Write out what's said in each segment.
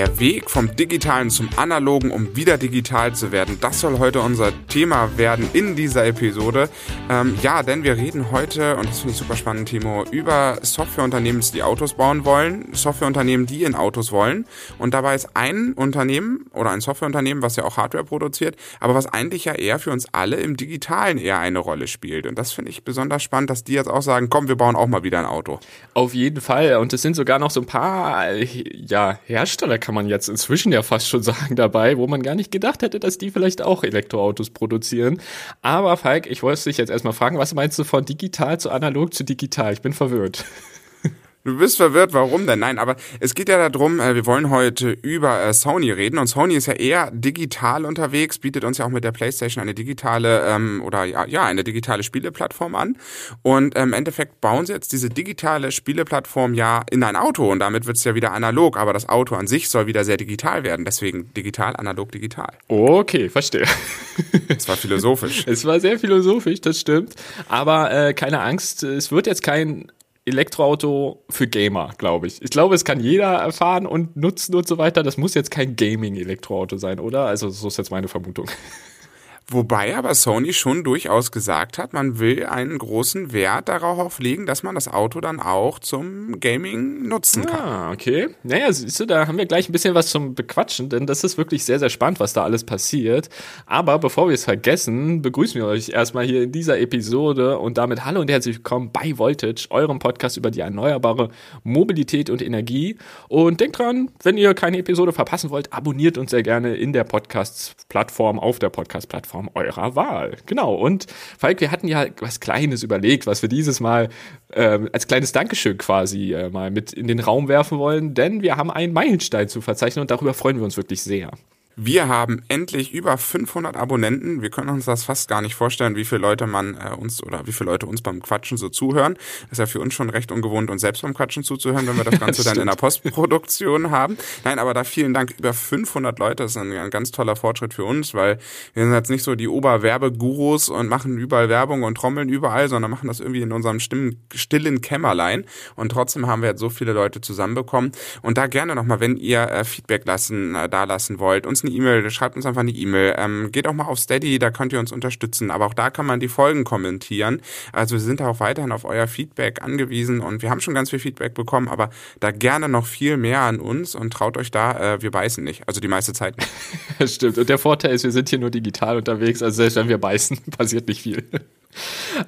Der Weg vom Digitalen zum Analogen, um wieder digital zu werden, das soll heute unser Thema werden in dieser Episode. Ähm, ja, denn wir reden heute, und das finde ich super spannend, Timo, über Softwareunternehmen, die Autos bauen wollen, Softwareunternehmen, die in Autos wollen. Und dabei ist ein Unternehmen oder ein Softwareunternehmen, was ja auch Hardware produziert, aber was eigentlich ja eher für uns alle im Digitalen eher eine Rolle spielt. Und das finde ich besonders spannend, dass die jetzt auch sagen, komm, wir bauen auch mal wieder ein Auto. Auf jeden Fall. Und es sind sogar noch so ein paar ja, Hersteller, kann man jetzt inzwischen ja fast schon sagen, dabei, wo man gar nicht gedacht hätte, dass die vielleicht auch Elektroautos produzieren. Aber Falk, ich wollte dich jetzt erstmal fragen, was meinst du von digital zu analog zu digital? Ich bin verwirrt. Du bist verwirrt, warum denn? Nein, aber es geht ja darum, äh, wir wollen heute über äh, Sony reden und Sony ist ja eher digital unterwegs, bietet uns ja auch mit der PlayStation eine digitale ähm, oder ja, ja eine digitale Spieleplattform an und ähm, im Endeffekt bauen sie jetzt diese digitale Spieleplattform ja in ein Auto und damit wird es ja wieder analog, aber das Auto an sich soll wieder sehr digital werden, deswegen digital, analog, digital. Okay, verstehe. Es war philosophisch. es war sehr philosophisch, das stimmt, aber äh, keine Angst, es wird jetzt kein Elektroauto für Gamer, glaube ich. Ich glaube, es kann jeder erfahren und nutzen und so weiter. Das muss jetzt kein Gaming-Elektroauto sein, oder? Also, so ist jetzt meine Vermutung. Wobei aber Sony schon durchaus gesagt hat, man will einen großen Wert darauf legen, dass man das Auto dann auch zum Gaming nutzen kann. Ah, okay. Naja, siehst du, da haben wir gleich ein bisschen was zum Bequatschen, denn das ist wirklich sehr, sehr spannend, was da alles passiert. Aber bevor wir es vergessen, begrüßen wir euch erstmal hier in dieser Episode und damit hallo und herzlich willkommen bei Voltage, eurem Podcast über die erneuerbare Mobilität und Energie. Und denkt dran, wenn ihr keine Episode verpassen wollt, abonniert uns sehr gerne in der Podcast-Plattform, auf der Podcast-Plattform Plattform eurer Wahl. Genau. Und Falk, wir hatten ja was Kleines überlegt, was wir dieses Mal äh, als kleines Dankeschön quasi äh, mal mit in den Raum werfen wollen, denn wir haben einen Meilenstein zu verzeichnen und darüber freuen wir uns wirklich sehr. Wir haben endlich über 500 Abonnenten. Wir können uns das fast gar nicht vorstellen, wie viele Leute man äh, uns oder wie viele Leute uns beim Quatschen so zuhören. Das ist ja für uns schon recht ungewohnt, uns selbst beim Quatschen zuzuhören, wenn wir das Ganze dann in der Postproduktion haben. Nein, aber da vielen Dank über 500 Leute. Das ist ein, ein ganz toller Fortschritt für uns, weil wir sind jetzt nicht so die Oberwerbegurus und machen überall Werbung und trommeln überall, sondern machen das irgendwie in unserem stimmen, stillen Kämmerlein. Und trotzdem haben wir jetzt so viele Leute zusammenbekommen. Und da gerne nochmal, wenn ihr äh, Feedback lassen, äh, da lassen wollt, uns eine eine E-Mail, schreibt uns einfach eine E-Mail. Ähm, geht auch mal auf Steady, da könnt ihr uns unterstützen. Aber auch da kann man die Folgen kommentieren. Also wir sind auch weiterhin auf euer Feedback angewiesen und wir haben schon ganz viel Feedback bekommen, aber da gerne noch viel mehr an uns und traut euch da, äh, wir beißen nicht. Also die meiste Zeit nicht. Stimmt. Und der Vorteil ist, wir sind hier nur digital unterwegs. Also selbst wenn wir beißen, passiert nicht viel.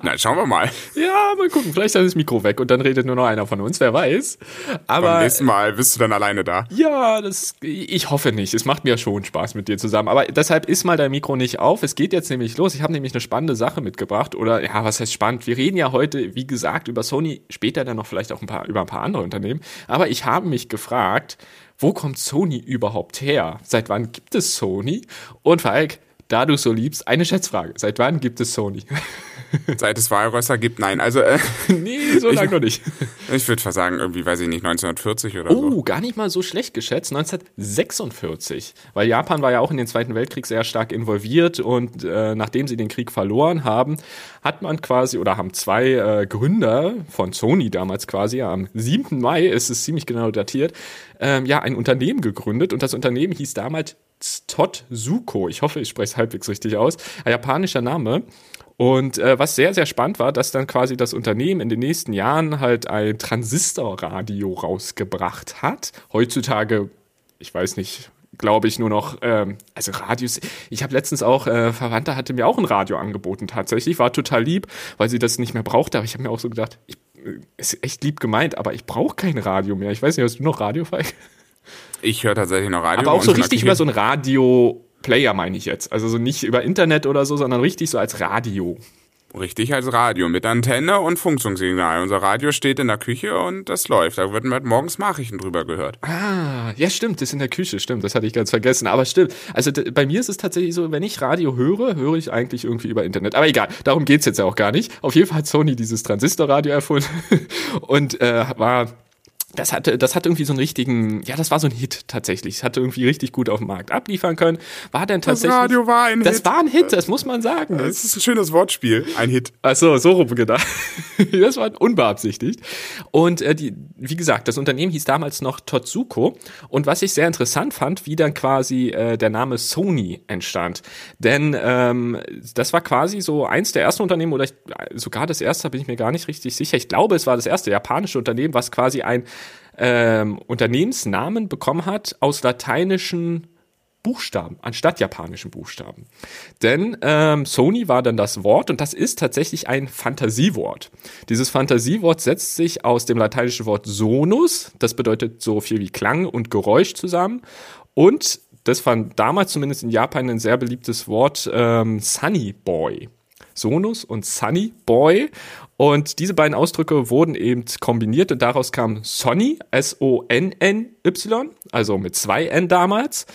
Na, schauen wir mal. Ja, mal gucken. Vielleicht ist das Mikro weg und dann redet nur noch einer von uns, wer weiß. Aber beim nächsten Mal bist du dann alleine da. Ja, das ich hoffe nicht. Es macht mir schon Spaß mit dir zusammen. Aber deshalb ist mal dein Mikro nicht auf. Es geht jetzt nämlich los. Ich habe nämlich eine spannende Sache mitgebracht. Oder ja, was heißt spannend? Wir reden ja heute, wie gesagt, über Sony, später dann noch vielleicht auch ein paar, über ein paar andere Unternehmen. Aber ich habe mich gefragt, wo kommt Sony überhaupt her? Seit wann gibt es Sony? Und Falk, da du so liebst, eine Schätzfrage. Seit wann gibt es Sony? Seit es Walrösser gibt, nein. Also äh, nee, so lange noch nicht. Ich würde sagen, irgendwie, weiß ich nicht, 1940 oder oh, so. Oh, gar nicht mal so schlecht geschätzt, 1946. Weil Japan war ja auch in den Zweiten Weltkrieg sehr stark involviert und äh, nachdem sie den Krieg verloren haben, hat man quasi, oder haben zwei äh, Gründer von Sony damals quasi, am 7. Mai, ist es ziemlich genau datiert, ähm, ja, ein Unternehmen gegründet und das Unternehmen hieß damals Totsuko. Ich hoffe, ich spreche es halbwegs richtig aus. Ein japanischer Name. Und äh, was sehr, sehr spannend war, dass dann quasi das Unternehmen in den nächsten Jahren halt ein Transistorradio rausgebracht hat. Heutzutage, ich weiß nicht, glaube ich, nur noch, ähm, also Radios. Ich habe letztens auch, äh, Verwandter hatte mir auch ein Radio angeboten tatsächlich, war total lieb, weil sie das nicht mehr brauchte, aber ich habe mir auch so gedacht, ich, äh, ist echt lieb gemeint, aber ich brauche kein Radio mehr. Ich weiß nicht, hast du noch Radio, Falk? Ich höre tatsächlich noch Radio. Aber auch so richtig über so ein Radio-Player meine ich jetzt. Also so nicht über Internet oder so, sondern richtig so als Radio. Richtig als Radio mit Antenne und Funktionssignal. Unser Radio steht in der Küche und das läuft. Da wird halt morgens Nachrichten drüber gehört. Ah, ja stimmt, das ist in der Küche, stimmt. Das hatte ich ganz vergessen. Aber stimmt. Also bei mir ist es tatsächlich so, wenn ich Radio höre, höre ich eigentlich irgendwie über Internet. Aber egal, darum geht's jetzt ja auch gar nicht. Auf jeden Fall hat Sony dieses Transistorradio erfunden und äh, war das hatte, das hatte irgendwie so einen richtigen, ja, das war so ein Hit tatsächlich. Es hatte irgendwie richtig gut auf dem Markt abliefern können. War dann tatsächlich. Das Radio war ein das Hit. Das war ein Hit, das muss man sagen. Das ist ein schönes Wortspiel, ein Hit. Ach so, so rum gedacht. das war unbeabsichtigt. Und äh, die, wie gesagt, das Unternehmen hieß damals noch Totsuko. Und was ich sehr interessant fand, wie dann quasi äh, der Name Sony entstand. Denn ähm, das war quasi so eins der ersten Unternehmen, oder ich, sogar das erste, bin ich mir gar nicht richtig sicher. Ich glaube, es war das erste japanische Unternehmen, was quasi ein ähm, Unternehmensnamen bekommen hat aus lateinischen Buchstaben anstatt japanischen Buchstaben. Denn ähm, Sony war dann das Wort und das ist tatsächlich ein Fantasiewort. Dieses Fantasiewort setzt sich aus dem lateinischen Wort sonus, das bedeutet so viel wie Klang und Geräusch zusammen und das fand damals zumindest in Japan ein sehr beliebtes Wort ähm, Sunny Boy. Sonus und Sunny Boy. Und diese beiden Ausdrücke wurden eben kombiniert und daraus kam Sonny, S-O-N-N-Y, also mit zwei N damals.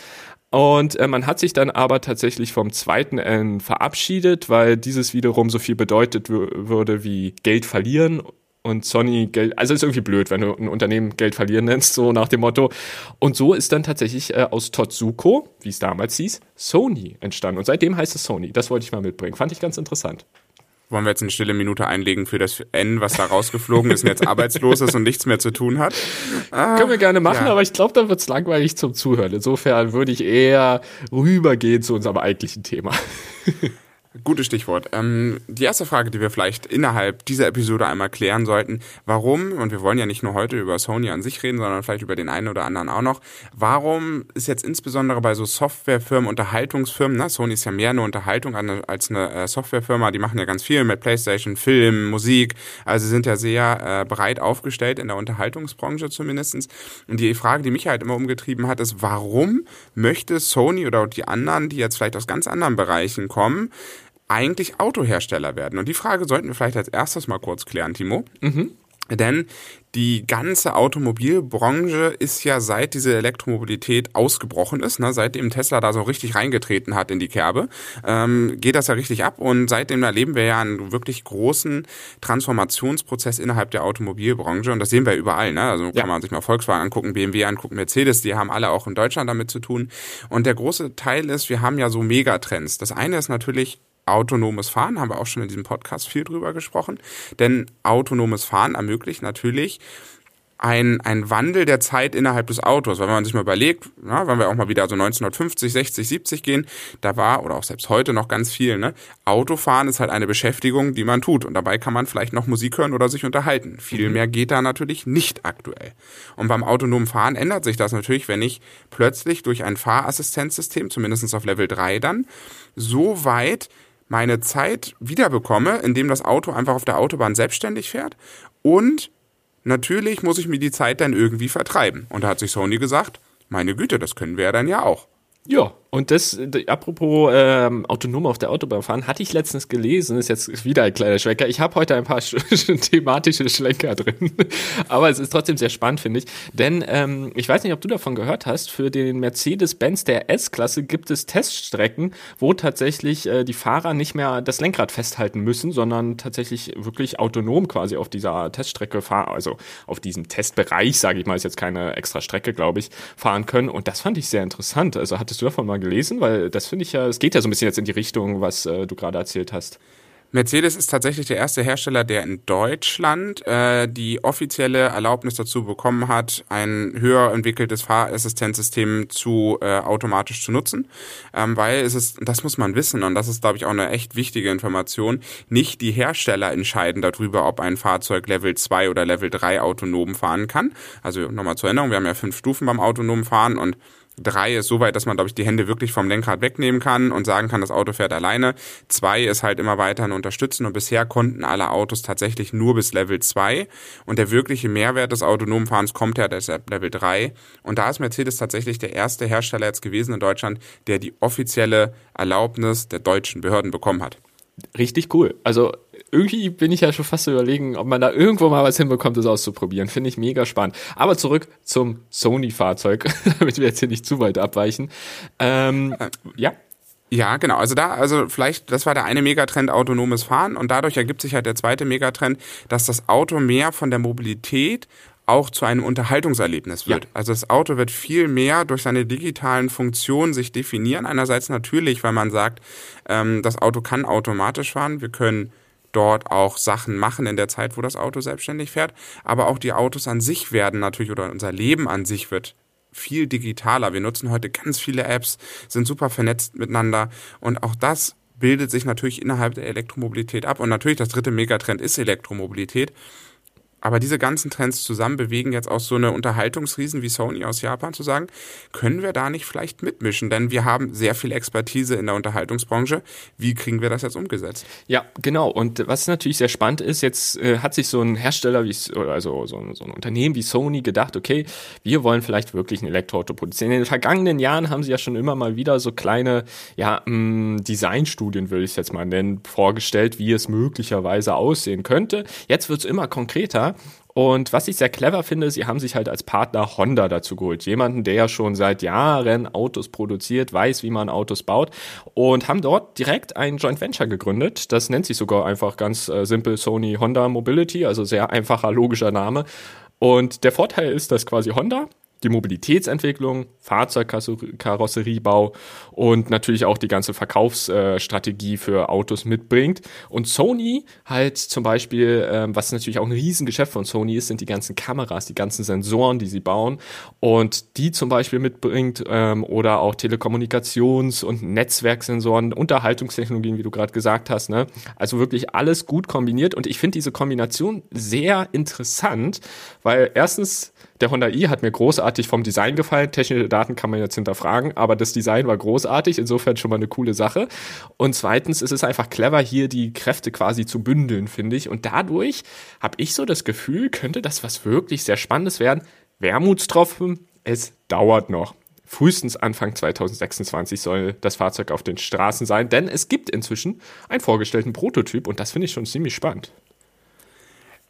Und äh, man hat sich dann aber tatsächlich vom zweiten N verabschiedet, weil dieses wiederum so viel bedeutet würde wie Geld verlieren und Sony Geld, also ist irgendwie blöd, wenn du ein Unternehmen Geld verlieren nennst, so nach dem Motto. Und so ist dann tatsächlich äh, aus Totsuko, wie es damals hieß, Sony entstanden. Und seitdem heißt es Sony. Das wollte ich mal mitbringen. Fand ich ganz interessant. Wollen wir jetzt eine stille Minute einlegen für das N, was da rausgeflogen ist und jetzt arbeitslos ist und nichts mehr zu tun hat? Ah, Können wir gerne machen, ja. aber ich glaube, dann wird's langweilig zum Zuhören. Insofern würde ich eher rübergehen zu unserem eigentlichen Thema. Gutes Stichwort. Ähm, die erste Frage, die wir vielleicht innerhalb dieser Episode einmal klären sollten, warum, und wir wollen ja nicht nur heute über Sony an sich reden, sondern vielleicht über den einen oder anderen auch noch, warum ist jetzt insbesondere bei so Softwarefirmen, Unterhaltungsfirmen, ne, Sony ist ja mehr eine Unterhaltung als eine äh, Softwarefirma, die machen ja ganz viel mit Playstation, Film, Musik, also sie sind ja sehr äh, breit aufgestellt in der Unterhaltungsbranche zumindestens. Und die Frage, die mich halt immer umgetrieben hat, ist, warum möchte Sony oder die anderen, die jetzt vielleicht aus ganz anderen Bereichen kommen, eigentlich Autohersteller werden? Und die Frage sollten wir vielleicht als erstes mal kurz klären, Timo. Mhm. Denn die ganze Automobilbranche ist ja seit diese Elektromobilität ausgebrochen ist, ne, seitdem Tesla da so richtig reingetreten hat in die Kerbe, ähm, geht das ja richtig ab und seitdem erleben wir ja einen wirklich großen Transformationsprozess innerhalb der Automobilbranche und das sehen wir überall. Ne? Also ja. kann man sich mal Volkswagen angucken, BMW angucken, Mercedes, die haben alle auch in Deutschland damit zu tun. Und der große Teil ist, wir haben ja so Megatrends. Das eine ist natürlich autonomes Fahren, haben wir auch schon in diesem Podcast viel drüber gesprochen. Denn autonomes Fahren ermöglicht natürlich ein, ein Wandel der Zeit innerhalb des Autos. Weil wenn man sich mal überlegt, na, wenn wir auch mal wieder so 1950, 60, 70 gehen, da war, oder auch selbst heute noch ganz viel, ne, Autofahren ist halt eine Beschäftigung, die man tut. Und dabei kann man vielleicht noch Musik hören oder sich unterhalten. Viel mhm. mehr geht da natürlich nicht aktuell. Und beim autonomen Fahren ändert sich das natürlich, wenn ich plötzlich durch ein Fahrassistenzsystem, zumindest auf Level 3 dann, so weit meine Zeit wiederbekomme, indem das Auto einfach auf der Autobahn selbstständig fährt und natürlich muss ich mir die Zeit dann irgendwie vertreiben. Und da hat sich Sony gesagt, meine Güte, das können wir ja dann ja auch. Ja, und das, apropos ähm, autonom auf der Autobahn fahren, hatte ich letztens gelesen, ist jetzt wieder ein kleiner Schwenker. Ich habe heute ein paar thematische Schlenker drin, aber es ist trotzdem sehr spannend, finde ich. Denn ähm, ich weiß nicht, ob du davon gehört hast, für den Mercedes-Benz der S-Klasse gibt es Teststrecken, wo tatsächlich äh, die Fahrer nicht mehr das Lenkrad festhalten müssen, sondern tatsächlich wirklich autonom quasi auf dieser Teststrecke fahren, also auf diesem Testbereich, sage ich mal, ist jetzt keine extra Strecke, glaube ich, fahren können. Und das fand ich sehr interessant. Also hattest du davon mal gelesen? Weil das finde ich ja, es geht ja so ein bisschen jetzt in die Richtung, was äh, du gerade erzählt hast. Mercedes ist tatsächlich der erste Hersteller, der in Deutschland äh, die offizielle Erlaubnis dazu bekommen hat, ein höher entwickeltes Fahrassistenzsystem zu äh, automatisch zu nutzen, ähm, weil es ist, das muss man wissen und das ist, glaube ich, auch eine echt wichtige Information. Nicht die Hersteller entscheiden darüber, ob ein Fahrzeug Level 2 oder Level 3 autonom fahren kann. Also nochmal zur Erinnerung, wir haben ja fünf Stufen beim autonomen Fahren und Drei ist so weit, dass man, glaube ich, die Hände wirklich vom Lenkrad wegnehmen kann und sagen kann, das Auto fährt alleine. Zwei ist halt immer weiterhin unterstützen und bisher konnten alle Autos tatsächlich nur bis Level 2 und der wirkliche Mehrwert des autonomen Fahrens kommt ja deshalb Level 3 und da ist Mercedes tatsächlich der erste Hersteller jetzt gewesen in Deutschland, der die offizielle Erlaubnis der deutschen Behörden bekommen hat. Richtig cool. Also irgendwie bin ich ja schon fast überlegen, ob man da irgendwo mal was hinbekommt, das auszuprobieren. Finde ich mega spannend. Aber zurück zum Sony-Fahrzeug, damit wir jetzt hier nicht zu weit abweichen. Ähm, äh, ja. Ja, genau. Also da, also vielleicht, das war der eine Megatrend autonomes Fahren und dadurch ergibt sich halt der zweite Megatrend, dass das Auto mehr von der Mobilität auch zu einem Unterhaltungserlebnis wird. Ja. Also das Auto wird viel mehr durch seine digitalen Funktionen sich definieren. Einerseits natürlich, weil man sagt, ähm, das Auto kann automatisch fahren. Wir können dort auch Sachen machen in der Zeit, wo das Auto selbstständig fährt. Aber auch die Autos an sich werden natürlich oder unser Leben an sich wird viel digitaler. Wir nutzen heute ganz viele Apps, sind super vernetzt miteinander und auch das bildet sich natürlich innerhalb der Elektromobilität ab. Und natürlich das dritte Megatrend ist Elektromobilität. Aber diese ganzen Trends zusammen bewegen jetzt auch so eine Unterhaltungsriesen wie Sony aus Japan zu sagen, können wir da nicht vielleicht mitmischen? Denn wir haben sehr viel Expertise in der Unterhaltungsbranche. Wie kriegen wir das jetzt umgesetzt? Ja, genau. Und was natürlich sehr spannend ist, jetzt äh, hat sich so ein Hersteller wie, also so, so ein Unternehmen wie Sony gedacht, okay, wir wollen vielleicht wirklich ein Elektroauto produzieren. In den vergangenen Jahren haben sie ja schon immer mal wieder so kleine, ja, mm, Designstudien, würde ich jetzt mal nennen, vorgestellt, wie es möglicherweise aussehen könnte. Jetzt wird es immer konkreter und was ich sehr clever finde, sie haben sich halt als Partner Honda dazu geholt. Jemanden, der ja schon seit Jahren Autos produziert, weiß, wie man Autos baut und haben dort direkt ein Joint Venture gegründet. Das nennt sich sogar einfach ganz äh, simpel Sony Honda Mobility, also sehr einfacher, logischer Name. Und der Vorteil ist, dass quasi Honda die Mobilitätsentwicklung, Fahrzeugkarosseriebau und natürlich auch die ganze Verkaufsstrategie für Autos mitbringt. Und Sony halt zum Beispiel, ähm, was natürlich auch ein Riesengeschäft von Sony ist, sind die ganzen Kameras, die ganzen Sensoren, die sie bauen und die zum Beispiel mitbringt ähm, oder auch Telekommunikations- und Netzwerksensoren, Unterhaltungstechnologien, wie du gerade gesagt hast. Ne? Also wirklich alles gut kombiniert und ich finde diese Kombination sehr interessant, weil erstens der Honda i hat mir großartig vom Design gefallen. Technische Daten kann man jetzt hinterfragen, aber das Design war großartig, insofern schon mal eine coole Sache. Und zweitens ist es einfach clever, hier die Kräfte quasi zu bündeln, finde ich. Und dadurch habe ich so das Gefühl, könnte das was wirklich sehr Spannendes werden. Wermutstropfen, es dauert noch. Frühestens Anfang 2026 soll das Fahrzeug auf den Straßen sein, denn es gibt inzwischen einen vorgestellten Prototyp und das finde ich schon ziemlich spannend.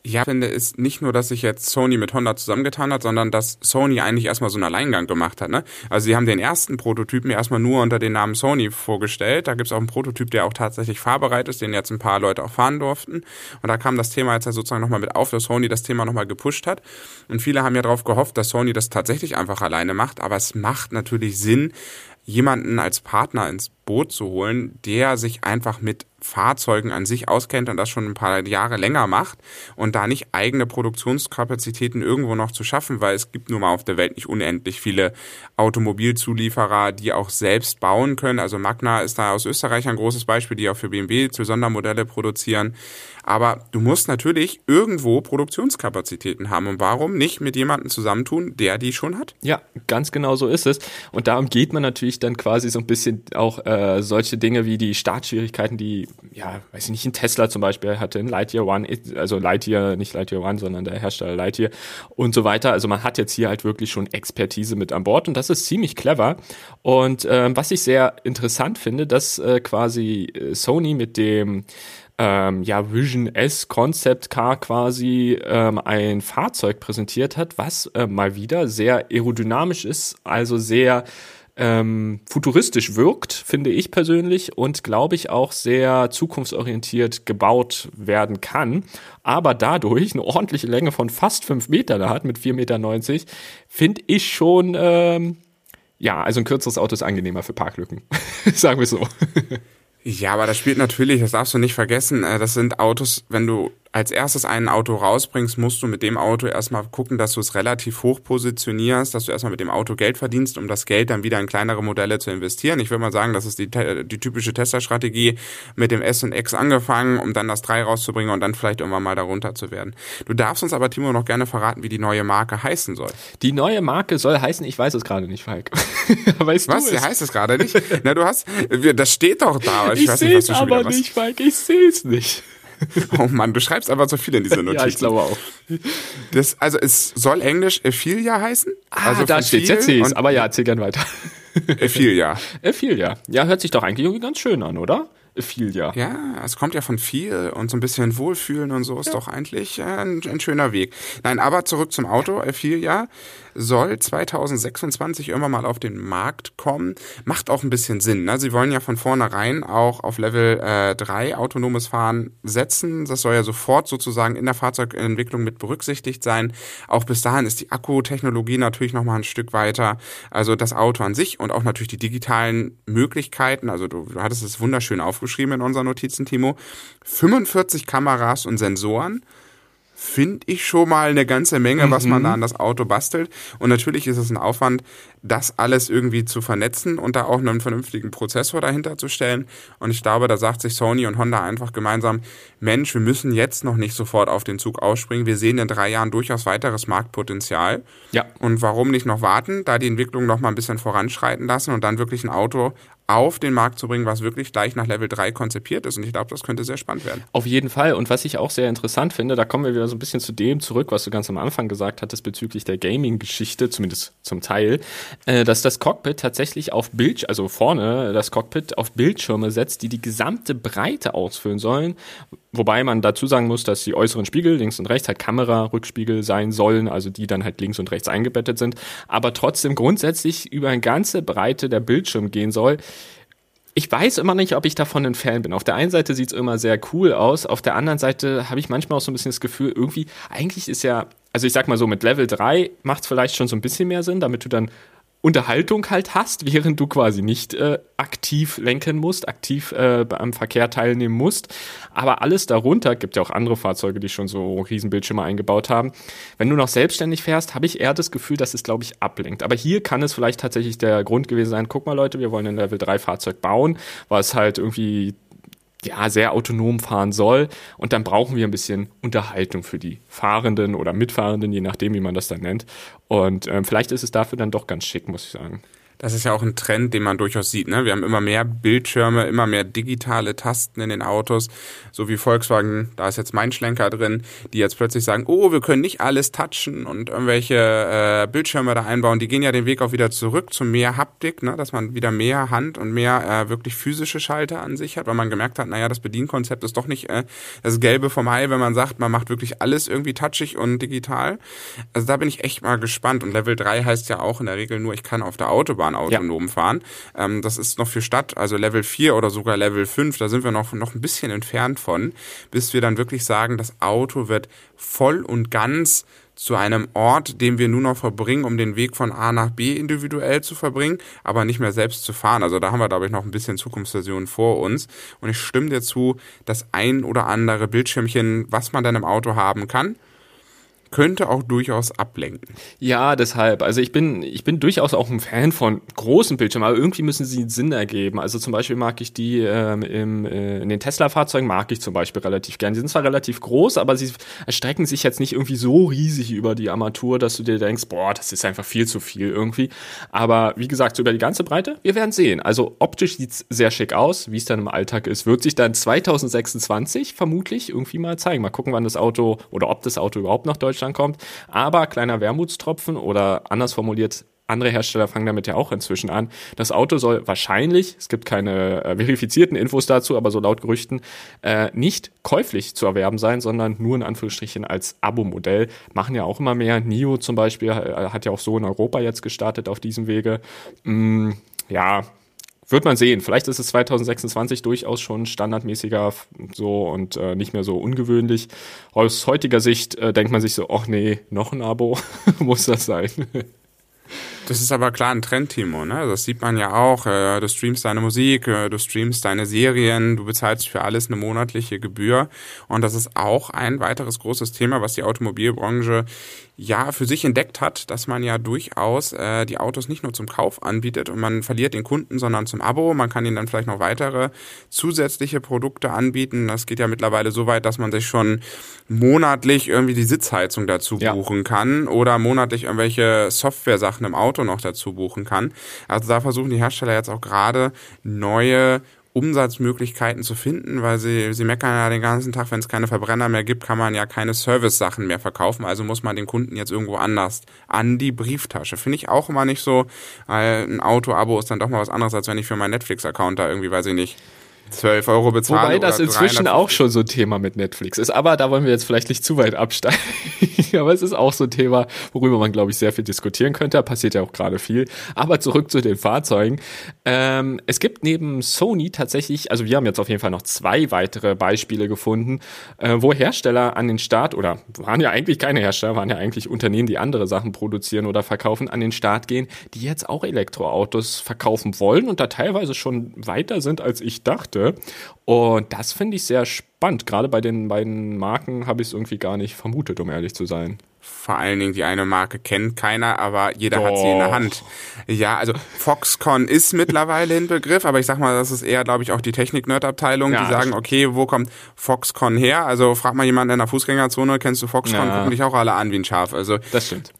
Ja, finde, ist nicht nur, dass sich jetzt Sony mit Honda zusammengetan hat, sondern dass Sony eigentlich erstmal so einen Alleingang gemacht hat. Ne? Also sie haben den ersten Prototypen erstmal nur unter dem Namen Sony vorgestellt. Da gibt's auch einen Prototyp, der auch tatsächlich fahrbereit ist, den jetzt ein paar Leute auch fahren durften. Und da kam das Thema jetzt ja sozusagen nochmal mit auf, dass Sony das Thema nochmal gepusht hat. Und viele haben ja darauf gehofft, dass Sony das tatsächlich einfach alleine macht. Aber es macht natürlich Sinn, jemanden als Partner ins Boot zu holen, der sich einfach mit Fahrzeugen an sich auskennt und das schon ein paar Jahre länger macht und da nicht eigene Produktionskapazitäten irgendwo noch zu schaffen, weil es gibt nun mal auf der Welt nicht unendlich viele Automobilzulieferer, die auch selbst bauen können. Also Magna ist da aus Österreich ein großes Beispiel, die auch für BMW zu Sondermodelle produzieren. Aber du musst natürlich irgendwo Produktionskapazitäten haben. Und warum nicht mit jemandem zusammentun, der die schon hat? Ja, ganz genau so ist es. Und darum geht man natürlich dann quasi so ein bisschen auch äh, solche Dinge wie die Startschwierigkeiten, die, ja, weiß ich nicht, ein Tesla zum Beispiel hatte, ein Lightyear One, also Lightyear, nicht Lightyear One, sondern der Hersteller Lightyear und so weiter. Also man hat jetzt hier halt wirklich schon Expertise mit an Bord und das ist ziemlich clever. Und ähm, was ich sehr interessant finde, dass äh, quasi äh, Sony mit dem ähm, ja, Vision S Concept Car quasi ähm, ein Fahrzeug präsentiert hat, was äh, mal wieder sehr aerodynamisch ist, also sehr ähm, futuristisch wirkt, finde ich persönlich, und glaube ich auch sehr zukunftsorientiert gebaut werden kann, aber dadurch eine ordentliche Länge von fast fünf Meter hat mit 4,90 Meter, finde ich schon, ähm, ja, also ein kürzeres Auto ist angenehmer für Parklücken, sagen wir so. Ja, aber das spielt natürlich, das darfst du nicht vergessen, äh, das sind Autos, wenn du als erstes ein Auto rausbringst, musst du mit dem Auto erstmal gucken, dass du es relativ hoch positionierst, dass du erstmal mit dem Auto Geld verdienst, um das Geld dann wieder in kleinere Modelle zu investieren. Ich würde mal sagen, das ist die, die typische Tesla-Strategie mit dem S und X angefangen, um dann das 3 rauszubringen und dann vielleicht irgendwann mal darunter zu werden. Du darfst uns aber, Timo, noch gerne verraten, wie die neue Marke heißen soll. Die neue Marke soll heißen, ich weiß es gerade nicht, Falk. weißt was? Wie heißt es gerade nicht? Na, du hast, das steht doch da. Ich, ich sehe es aber nicht, Falk, ich sehe es nicht. oh Mann, du schreibst einfach so viel in diese Notizen. ja, ich glaube auch. Das, also es soll Englisch Ephilia heißen. Ah, also da steht jetzt sehe aber ja, erzähl gern weiter. Ephilia. Ephilia. Ja, hört sich doch eigentlich irgendwie ganz schön an, oder? Filia. Ja, es kommt ja von viel und so ein bisschen Wohlfühlen und so ist ja. doch eigentlich ein, ein, schöner Weg. Nein, aber zurück zum Auto. Filia soll 2026 irgendwann mal auf den Markt kommen. Macht auch ein bisschen Sinn. Ne? Sie wollen ja von vornherein auch auf Level äh, 3 autonomes Fahren setzen. Das soll ja sofort sozusagen in der Fahrzeugentwicklung mit berücksichtigt sein. Auch bis dahin ist die Akkutechnologie natürlich noch mal ein Stück weiter. Also das Auto an sich und auch natürlich die digitalen Möglichkeiten. Also du, du hattest es wunderschön aufgeschrieben in unseren Notizen, Timo. 45 Kameras und Sensoren finde ich schon mal eine ganze Menge, was man da mhm. an das Auto bastelt. Und natürlich ist es ein Aufwand, das alles irgendwie zu vernetzen und da auch einen vernünftigen Prozessor dahinter zu stellen. Und ich glaube, da sagt sich Sony und Honda einfach gemeinsam, Mensch, wir müssen jetzt noch nicht sofort auf den Zug ausspringen. Wir sehen in drei Jahren durchaus weiteres Marktpotenzial. Ja. Und warum nicht noch warten, da die Entwicklung noch mal ein bisschen voranschreiten lassen und dann wirklich ein Auto auf den Markt zu bringen, was wirklich gleich nach Level 3 konzipiert ist. Und ich glaube, das könnte sehr spannend werden. Auf jeden Fall. Und was ich auch sehr interessant finde, da kommen wir wieder so ein bisschen zu dem zurück, was du ganz am Anfang gesagt hattest bezüglich der Gaming-Geschichte, zumindest zum Teil, dass das Cockpit tatsächlich auf Bild, also vorne das Cockpit auf Bildschirme setzt, die die gesamte Breite ausfüllen sollen. Wobei man dazu sagen muss, dass die äußeren Spiegel links und rechts halt Kamera-Rückspiegel sein sollen, also die dann halt links und rechts eingebettet sind, aber trotzdem grundsätzlich über eine ganze Breite der Bildschirm gehen soll ich weiß immer nicht, ob ich davon ein Fan bin. Auf der einen Seite sieht es immer sehr cool aus, auf der anderen Seite habe ich manchmal auch so ein bisschen das Gefühl, irgendwie, eigentlich ist ja, also ich sag mal so, mit Level 3 macht es vielleicht schon so ein bisschen mehr Sinn, damit du dann Unterhaltung halt hast, während du quasi nicht äh, aktiv lenken musst, aktiv äh, am Verkehr teilnehmen musst. Aber alles darunter, gibt ja auch andere Fahrzeuge, die schon so Riesenbildschirme eingebaut haben. Wenn du noch selbstständig fährst, habe ich eher das Gefühl, dass es, glaube ich, ablenkt. Aber hier kann es vielleicht tatsächlich der Grund gewesen sein, guck mal Leute, wir wollen ein Level 3 Fahrzeug bauen, was halt irgendwie ja, sehr autonom fahren soll. Und dann brauchen wir ein bisschen Unterhaltung für die Fahrenden oder Mitfahrenden, je nachdem, wie man das dann nennt. Und ähm, vielleicht ist es dafür dann doch ganz schick, muss ich sagen. Das ist ja auch ein Trend, den man durchaus sieht. Ne? Wir haben immer mehr Bildschirme, immer mehr digitale Tasten in den Autos, so wie Volkswagen, da ist jetzt mein Schlenker drin, die jetzt plötzlich sagen, oh, wir können nicht alles touchen und irgendwelche äh, Bildschirme da einbauen. Die gehen ja den Weg auch wieder zurück zu mehr Haptik, ne? dass man wieder mehr Hand und mehr äh, wirklich physische Schalter an sich hat, weil man gemerkt hat, naja, das Bedienkonzept ist doch nicht äh, das Gelbe vom Ei, wenn man sagt, man macht wirklich alles irgendwie touchig und digital. Also da bin ich echt mal gespannt. Und Level 3 heißt ja auch in der Regel nur, ich kann auf der Autobahn Autobahn autonom ja. fahren. Ähm, das ist noch für Stadt, also Level 4 oder sogar Level 5, da sind wir noch, noch ein bisschen entfernt von, bis wir dann wirklich sagen, das Auto wird voll und ganz zu einem Ort, den wir nur noch verbringen, um den Weg von A nach B individuell zu verbringen, aber nicht mehr selbst zu fahren. Also da haben wir, glaube ich, noch ein bisschen Zukunftsversion vor uns. Und ich stimme dir zu, das ein oder andere Bildschirmchen, was man dann im Auto haben kann, könnte auch durchaus ablenken. Ja, deshalb. Also ich bin, ich bin durchaus auch ein Fan von großen Bildschirmen, aber irgendwie müssen sie Sinn ergeben. Also zum Beispiel mag ich die ähm, im, äh, in den Tesla-Fahrzeugen mag ich zum Beispiel relativ gern. Die sind zwar relativ groß, aber sie erstrecken sich jetzt nicht irgendwie so riesig über die Armatur, dass du dir denkst, boah, das ist einfach viel zu viel irgendwie. Aber wie gesagt, so über die ganze Breite, wir werden sehen. Also optisch sieht's sehr schick aus. Wie es dann im Alltag ist, wird sich dann 2026 vermutlich irgendwie mal zeigen. Mal gucken, wann das Auto oder ob das Auto überhaupt nach Deutschland Deutschland kommt. Aber kleiner Wermutstropfen oder anders formuliert, andere Hersteller fangen damit ja auch inzwischen an. Das Auto soll wahrscheinlich, es gibt keine äh, verifizierten Infos dazu, aber so laut Gerüchten, äh, nicht käuflich zu erwerben sein, sondern nur in Anführungsstrichen als Abo-Modell. Machen ja auch immer mehr. NIO zum Beispiel äh, hat ja auch so in Europa jetzt gestartet auf diesem Wege. Mm, ja, wird man sehen. Vielleicht ist es 2026 durchaus schon standardmäßiger so und äh, nicht mehr so ungewöhnlich. Aus heutiger Sicht äh, denkt man sich so, ach nee, noch ein Abo muss das sein. Das ist aber klar ein Trend, Timo. Ne? Das sieht man ja auch. Äh, du streamst deine Musik, äh, du streamst deine Serien, du bezahlst für alles eine monatliche Gebühr. Und das ist auch ein weiteres großes Thema, was die Automobilbranche ja für sich entdeckt hat, dass man ja durchaus äh, die Autos nicht nur zum Kauf anbietet und man verliert den Kunden, sondern zum Abo. Man kann ihnen dann vielleicht noch weitere zusätzliche Produkte anbieten. Das geht ja mittlerweile so weit, dass man sich schon monatlich irgendwie die Sitzheizung dazu ja. buchen kann oder monatlich irgendwelche Software-Sachen im Auto noch dazu buchen kann. Also da versuchen die Hersteller jetzt auch gerade neue Umsatzmöglichkeiten zu finden, weil sie, sie meckern ja den ganzen Tag, wenn es keine Verbrenner mehr gibt, kann man ja keine Service-Sachen mehr verkaufen. Also muss man den Kunden jetzt irgendwo anders an die Brieftasche. Finde ich auch immer nicht so, ein Auto-Abo ist dann doch mal was anderes, als wenn ich für meinen Netflix-Account da irgendwie, weiß ich nicht, 12 Euro bezahlen. Wobei das inzwischen auch schon so ein Thema mit Netflix ist. Aber da wollen wir jetzt vielleicht nicht zu weit absteigen. Aber es ist auch so ein Thema, worüber man, glaube ich, sehr viel diskutieren könnte. Da passiert ja auch gerade viel. Aber zurück zu den Fahrzeugen. Ähm, es gibt neben Sony tatsächlich, also wir haben jetzt auf jeden Fall noch zwei weitere Beispiele gefunden, äh, wo Hersteller an den Start, oder waren ja eigentlich keine Hersteller, waren ja eigentlich Unternehmen, die andere Sachen produzieren oder verkaufen, an den Start gehen, die jetzt auch Elektroautos verkaufen wollen und da teilweise schon weiter sind, als ich dachte. Und das finde ich sehr spannend. Gerade bei den beiden Marken habe ich es irgendwie gar nicht vermutet, um ehrlich zu sein. Vor allen Dingen die eine Marke kennt keiner, aber jeder Doch. hat sie in der Hand. Ja, also Foxconn ist mittlerweile ein Begriff, aber ich sag mal, das ist eher, glaube ich, auch die Technik-Nerd-Abteilung, ja, die sagen, okay, wo kommt Foxconn her? Also frag mal jemanden in der Fußgängerzone, kennst du Foxconn? Ja. Gucken dich auch alle an wie ein Schaf. Also das stimmt.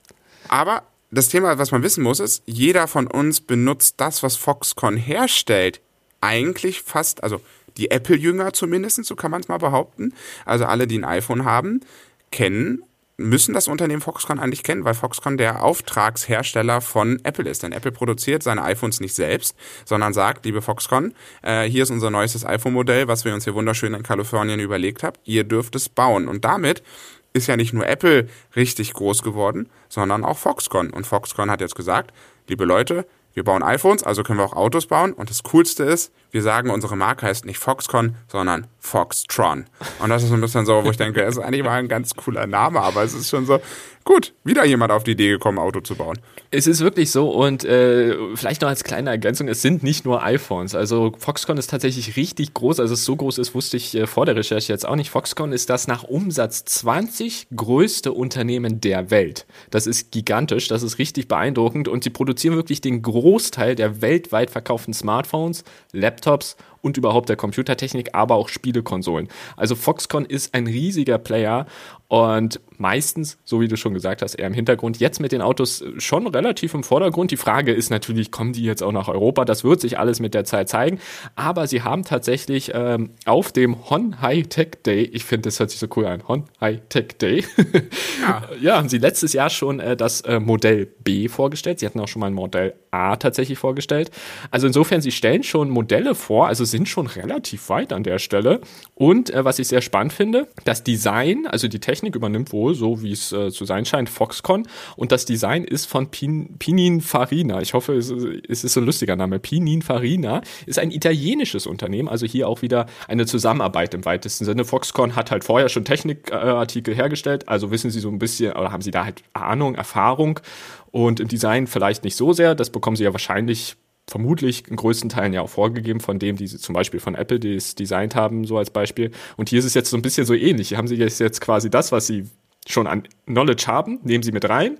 Aber das Thema, was man wissen muss, ist, jeder von uns benutzt das, was Foxconn herstellt, eigentlich fast, also die Apple-Jünger zumindest, so kann man es mal behaupten. Also alle, die ein iPhone haben, kennen müssen das Unternehmen Foxconn eigentlich kennen, weil Foxconn der Auftragshersteller von Apple ist. Denn Apple produziert seine iPhones nicht selbst, sondern sagt, liebe Foxconn, äh, hier ist unser neuestes iPhone-Modell, was wir uns hier wunderschön in Kalifornien überlegt haben. Ihr dürft es bauen. Und damit ist ja nicht nur Apple richtig groß geworden, sondern auch Foxconn. Und Foxconn hat jetzt gesagt, liebe Leute, wir bauen iPhones, also können wir auch Autos bauen. Und das Coolste ist, wir sagen, unsere Marke heißt nicht Foxconn, sondern Foxtron. Und das ist ein bisschen so, wo ich denke, es ist eigentlich mal ein ganz cooler Name, aber es ist schon so, gut, wieder jemand auf die Idee gekommen, Auto zu bauen. Es ist wirklich so und äh, vielleicht noch als kleine Ergänzung, es sind nicht nur iPhones. Also Foxconn ist tatsächlich richtig groß, also es so groß ist, wusste ich äh, vor der Recherche jetzt auch nicht. Foxconn ist das nach Umsatz 20 größte Unternehmen der Welt. Das ist gigantisch, das ist richtig beeindruckend und sie produzieren wirklich den Großteil der weltweit verkauften Smartphones, Laptops und überhaupt der Computertechnik, aber auch Spielekonsolen. Also Foxconn ist ein riesiger Player und meistens, so wie du schon gesagt hast, eher im Hintergrund. Jetzt mit den Autos schon relativ im Vordergrund. Die Frage ist natürlich, kommen die jetzt auch nach Europa? Das wird sich alles mit der Zeit zeigen. Aber sie haben tatsächlich ähm, auf dem Hon High Tech Day, ich finde, das hört sich so cool an, Hon High Tech Day, ja. ja, haben sie letztes Jahr schon äh, das äh, Modell B vorgestellt. Sie hatten auch schon mal ein Modell A tatsächlich vorgestellt. Also insofern, sie stellen schon Modelle vor, also sind schon relativ weit an der Stelle. Und äh, was ich sehr spannend finde, das Design, also die Technik übernimmt wohl, so wie es äh, zu sein scheint, Foxconn. Und das Design ist von Pin Pininfarina. Ich hoffe, es, es ist ein lustiger Name. Pininfarina ist ein italienisches Unternehmen, also hier auch wieder eine Zusammenarbeit im weitesten Sinne. Foxconn hat halt vorher schon Technikartikel hergestellt, also wissen sie so ein bisschen, oder haben sie da halt Ahnung, Erfahrung und im Design vielleicht nicht so sehr. Das bekommen sie ja wahrscheinlich vermutlich in größten Teilen ja auch vorgegeben von dem, die sie zum Beispiel von Apple, die es designt haben, so als Beispiel. Und hier ist es jetzt so ein bisschen so ähnlich. Hier haben sie jetzt, quasi das, was sie schon an Knowledge haben, nehmen sie mit rein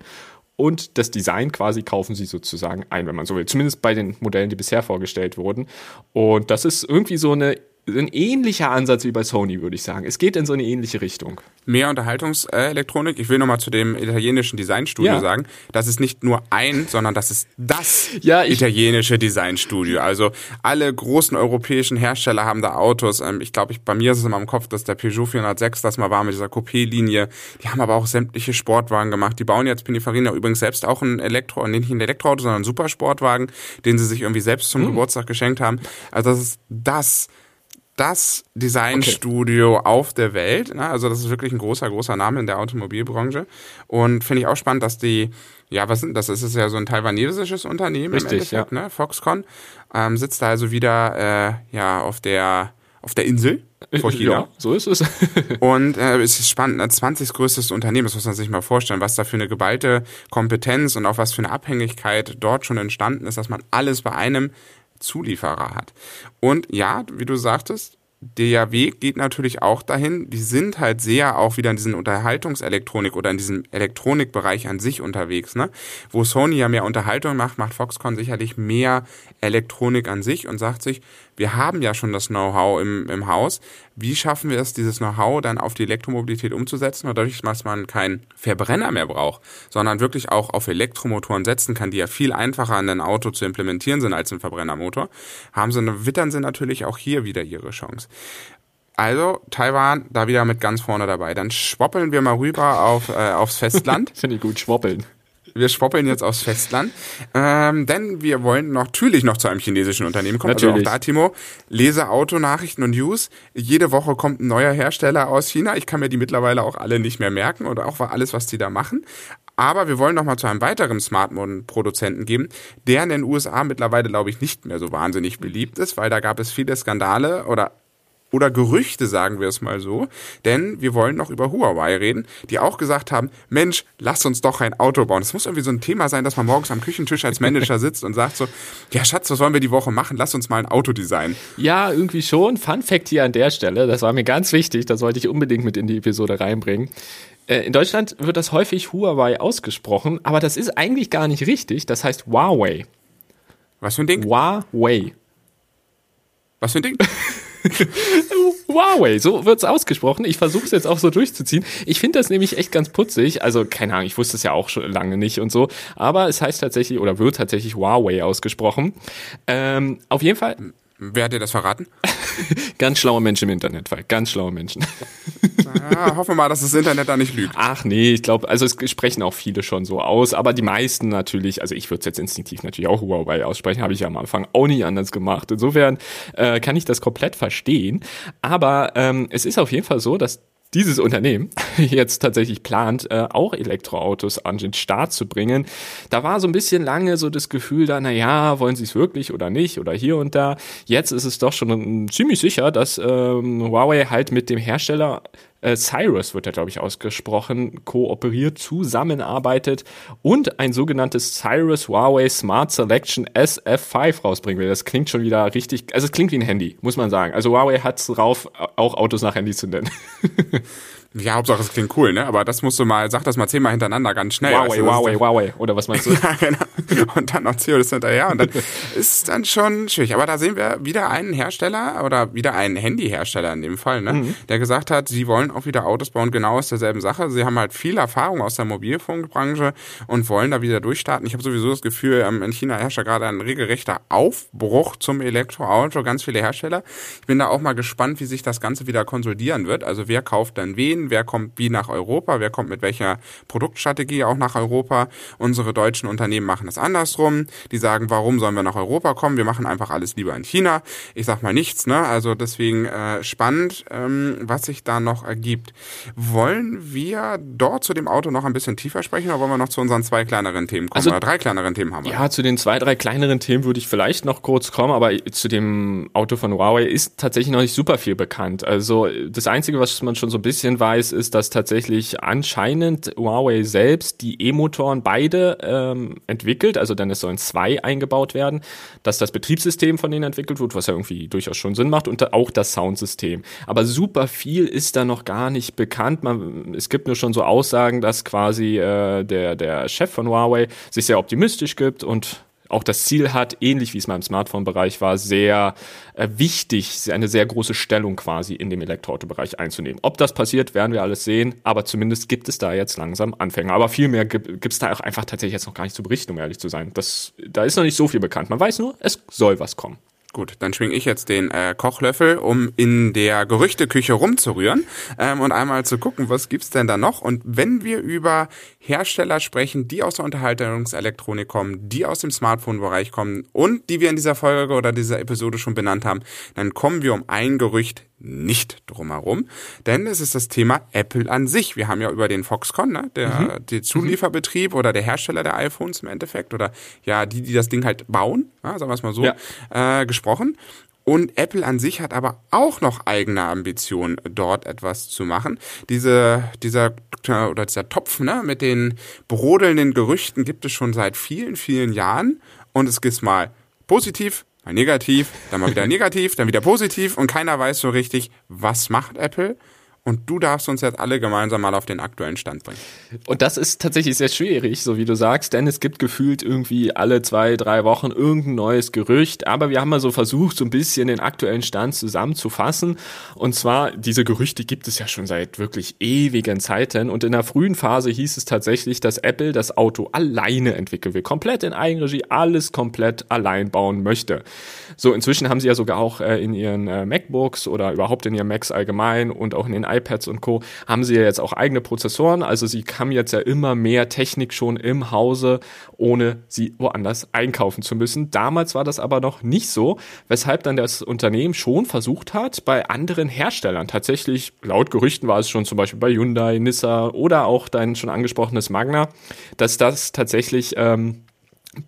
und das Design quasi kaufen sie sozusagen ein, wenn man so will. Zumindest bei den Modellen, die bisher vorgestellt wurden. Und das ist irgendwie so eine ein ähnlicher Ansatz wie bei Sony, würde ich sagen. Es geht in so eine ähnliche Richtung. Mehr Unterhaltungselektronik. Ich will nochmal zu dem italienischen Designstudio ja. sagen. Das ist nicht nur ein, sondern das ist das ja, italienische Designstudio. Also alle großen europäischen Hersteller haben da Autos. Ähm, ich glaube, ich, bei mir ist es immer im Kopf, dass der Peugeot 406 das mal war mit dieser Coupé-Linie. Die haben aber auch sämtliche Sportwagen gemacht. Die bauen jetzt Pininfarina übrigens selbst auch ein Elektro, nicht ein Elektroauto, sondern ein Supersportwagen, den sie sich irgendwie selbst zum hm. Geburtstag geschenkt haben. Also das ist das das Designstudio okay. auf der Welt. Ne? Also das ist wirklich ein großer, großer Name in der Automobilbranche. Und finde ich auch spannend, dass die, ja, was sind das? Das ist ja so ein taiwanesisches Unternehmen Richtig, im Endeffekt, ja. ne? Foxconn. Ähm, sitzt da also wieder äh, ja auf der auf der Insel vor China. Ja, so ist es. und äh, es ist spannend, ein 20. größtes Unternehmen, das muss man sich mal vorstellen, was da für eine geballte Kompetenz und auch was für eine Abhängigkeit dort schon entstanden ist, dass man alles bei einem Zulieferer hat. Und ja, wie du sagtest, der Weg geht natürlich auch dahin, die sind halt sehr auch wieder in diesen Unterhaltungselektronik oder in diesem Elektronikbereich an sich unterwegs, ne? Wo Sony ja mehr Unterhaltung macht, macht Foxconn sicherlich mehr Elektronik an sich und sagt sich, wir haben ja schon das Know-how im, im Haus. Wie schaffen wir es, dieses Know-how dann auf die Elektromobilität umzusetzen und dadurch, dass man keinen Verbrenner mehr braucht, sondern wirklich auch auf Elektromotoren setzen kann, die ja viel einfacher in ein Auto zu implementieren sind als ein Verbrennermotor, haben sie, wittern sie natürlich auch hier wieder ihre Chance. Also Taiwan da wieder mit ganz vorne dabei. Dann schwoppeln wir mal rüber auf, äh, aufs Festland. Finde ich gut, schwoppeln. Wir schwoppeln jetzt aufs Festland, ähm, denn wir wollen natürlich noch zu einem chinesischen Unternehmen kommen. Natürlich. Also auch da, Timo, lese Autonachrichten und News. Jede Woche kommt ein neuer Hersteller aus China. Ich kann mir die mittlerweile auch alle nicht mehr merken oder auch alles, was die da machen. Aber wir wollen noch mal zu einem weiteren Smartphone-Produzenten gehen, der in den USA mittlerweile, glaube ich, nicht mehr so wahnsinnig beliebt ist, weil da gab es viele Skandale oder oder Gerüchte, sagen wir es mal so. Denn wir wollen noch über Huawei reden, die auch gesagt haben, Mensch, lass uns doch ein Auto bauen. Es muss irgendwie so ein Thema sein, dass man morgens am Küchentisch als Manager sitzt und sagt so, ja Schatz, was wollen wir die Woche machen? Lass uns mal ein Auto designen. Ja, irgendwie schon. Fun Fact hier an der Stelle, das war mir ganz wichtig, das wollte ich unbedingt mit in die Episode reinbringen. Äh, in Deutschland wird das häufig Huawei ausgesprochen, aber das ist eigentlich gar nicht richtig. Das heißt Huawei. Was für ein Ding? Huawei. Was für ein Ding? Huawei, so wird's ausgesprochen. Ich versuche es jetzt auch so durchzuziehen. Ich finde das nämlich echt ganz putzig. Also, keine Ahnung, ich wusste es ja auch schon lange nicht und so. Aber es heißt tatsächlich oder wird tatsächlich Huawei ausgesprochen. Ähm, auf jeden Fall. Wer hat dir das verraten? ganz schlaue Menschen im Internet, weil ganz schlaue Menschen. ja, hoffen wir mal, dass das Internet da nicht lügt. Ach nee, ich glaube, also es sprechen auch viele schon so aus, aber die meisten natürlich, also ich würde es jetzt instinktiv natürlich auch Huawei aussprechen, habe ich ja am Anfang auch nie anders gemacht. Insofern äh, kann ich das komplett verstehen. Aber ähm, es ist auf jeden Fall so, dass dieses Unternehmen jetzt tatsächlich plant, äh, auch Elektroautos an den Start zu bringen. Da war so ein bisschen lange so das Gefühl da, na ja, wollen sie es wirklich oder nicht oder hier und da. Jetzt ist es doch schon ziemlich sicher, dass ähm, Huawei halt mit dem Hersteller äh, Cyrus wird ja, glaube ich, ausgesprochen, kooperiert, zusammenarbeitet und ein sogenanntes Cyrus Huawei Smart Selection SF5 rausbringen will. Das klingt schon wieder richtig, also es klingt wie ein Handy, muss man sagen. Also Huawei hat es drauf, auch Autos nach Handys zu nennen. Ja, Hauptsache es klingt cool, ne? Aber das musst du mal, sag das mal zehnmal hintereinander ganz schnell. Huawei, du, Huawei, Huawei. Oder was meinst du? ja, genau. Und dann noch Cyrus hinterher. Und dann ist dann schon schwierig. Aber da sehen wir wieder einen Hersteller oder wieder einen Handyhersteller in dem Fall, ne? Mhm. Der gesagt hat, sie wollen auch wieder Autos bauen, genau aus derselben Sache. Sie haben halt viel Erfahrung aus der Mobilfunkbranche und wollen da wieder durchstarten. Ich habe sowieso das Gefühl, ähm, in China herrscht ja gerade ein regelrechter Aufbruch zum Elektroauto. Ganz viele Hersteller. Ich bin da auch mal gespannt, wie sich das Ganze wieder konsolidieren wird. Also wer kauft dann wen? Wer kommt wie nach Europa, wer kommt mit welcher Produktstrategie auch nach Europa. Unsere deutschen Unternehmen machen das andersrum. Die sagen, warum sollen wir nach Europa kommen? Wir machen einfach alles lieber in China. Ich sag mal nichts, ne? Also deswegen äh, spannend, ähm, was sich da noch ergibt. Wollen wir dort zu dem Auto noch ein bisschen tiefer sprechen oder wollen wir noch zu unseren zwei kleineren Themen kommen? Also, oder drei kleineren Themen haben wir. Ja, zu den zwei, drei kleineren Themen würde ich vielleicht noch kurz kommen, aber zu dem Auto von Huawei ist tatsächlich noch nicht super viel bekannt. Also das Einzige, was man schon so ein bisschen weiß, weiß, ist, dass tatsächlich anscheinend Huawei selbst die E-Motoren beide ähm, entwickelt, also dann es sollen zwei eingebaut werden, dass das Betriebssystem von denen entwickelt wird, was ja irgendwie durchaus schon Sinn macht und auch das Soundsystem. Aber super viel ist da noch gar nicht bekannt. Man, es gibt nur schon so Aussagen, dass quasi äh, der, der Chef von Huawei sich sehr optimistisch gibt und auch das Ziel hat, ähnlich wie es mal im Smartphone-Bereich war, sehr äh, wichtig, eine sehr große Stellung quasi in dem Elektroauto-Bereich einzunehmen. Ob das passiert, werden wir alles sehen, aber zumindest gibt es da jetzt langsam Anfänge. Aber viel mehr gibt es da auch einfach tatsächlich jetzt noch gar nicht zu berichten, um ehrlich zu sein. Das, da ist noch nicht so viel bekannt. Man weiß nur, es soll was kommen. Gut, dann schwing ich jetzt den äh, Kochlöffel, um in der Gerüchteküche rumzurühren ähm, und einmal zu gucken, was gibt's denn da noch. Und wenn wir über Hersteller sprechen, die aus der Unterhaltungselektronik kommen, die aus dem Smartphone-Bereich kommen und die wir in dieser Folge oder dieser Episode schon benannt haben, dann kommen wir um ein Gerücht nicht drumherum, denn es ist das Thema Apple an sich. Wir haben ja über den Foxconn, ne, der, mhm. der Zulieferbetrieb oder der Hersteller der iPhones im Endeffekt oder ja, die, die das Ding halt bauen, ja, sagen wir es mal so, ja. äh, gesprochen. Und Apple an sich hat aber auch noch eigene Ambitionen, dort etwas zu machen. Diese, dieser, oder dieser Topf, ne, mit den brodelnden Gerüchten gibt es schon seit vielen, vielen Jahren. Und es gibt mal positiv, mal negativ, dann mal wieder negativ, dann wieder positiv und keiner weiß so richtig, was macht Apple. Und du darfst uns jetzt alle gemeinsam mal auf den aktuellen Stand bringen. Und das ist tatsächlich sehr schwierig, so wie du sagst, denn es gibt gefühlt irgendwie alle zwei, drei Wochen irgendein neues Gerücht. Aber wir haben mal so versucht, so ein bisschen den aktuellen Stand zusammenzufassen. Und zwar, diese Gerüchte gibt es ja schon seit wirklich ewigen Zeiten. Und in der frühen Phase hieß es tatsächlich, dass Apple das Auto alleine entwickeln will. Komplett in Eigenregie, alles komplett allein bauen möchte. So, inzwischen haben sie ja sogar auch äh, in ihren äh, MacBooks oder überhaupt in ihren Macs allgemein und auch in den iPads und Co. haben sie ja jetzt auch eigene Prozessoren. Also sie haben jetzt ja immer mehr Technik schon im Hause, ohne sie woanders einkaufen zu müssen. Damals war das aber noch nicht so, weshalb dann das Unternehmen schon versucht hat, bei anderen Herstellern tatsächlich, laut Gerüchten war es schon zum Beispiel bei Hyundai, Nissa oder auch dein schon angesprochenes Magna, dass das tatsächlich ähm,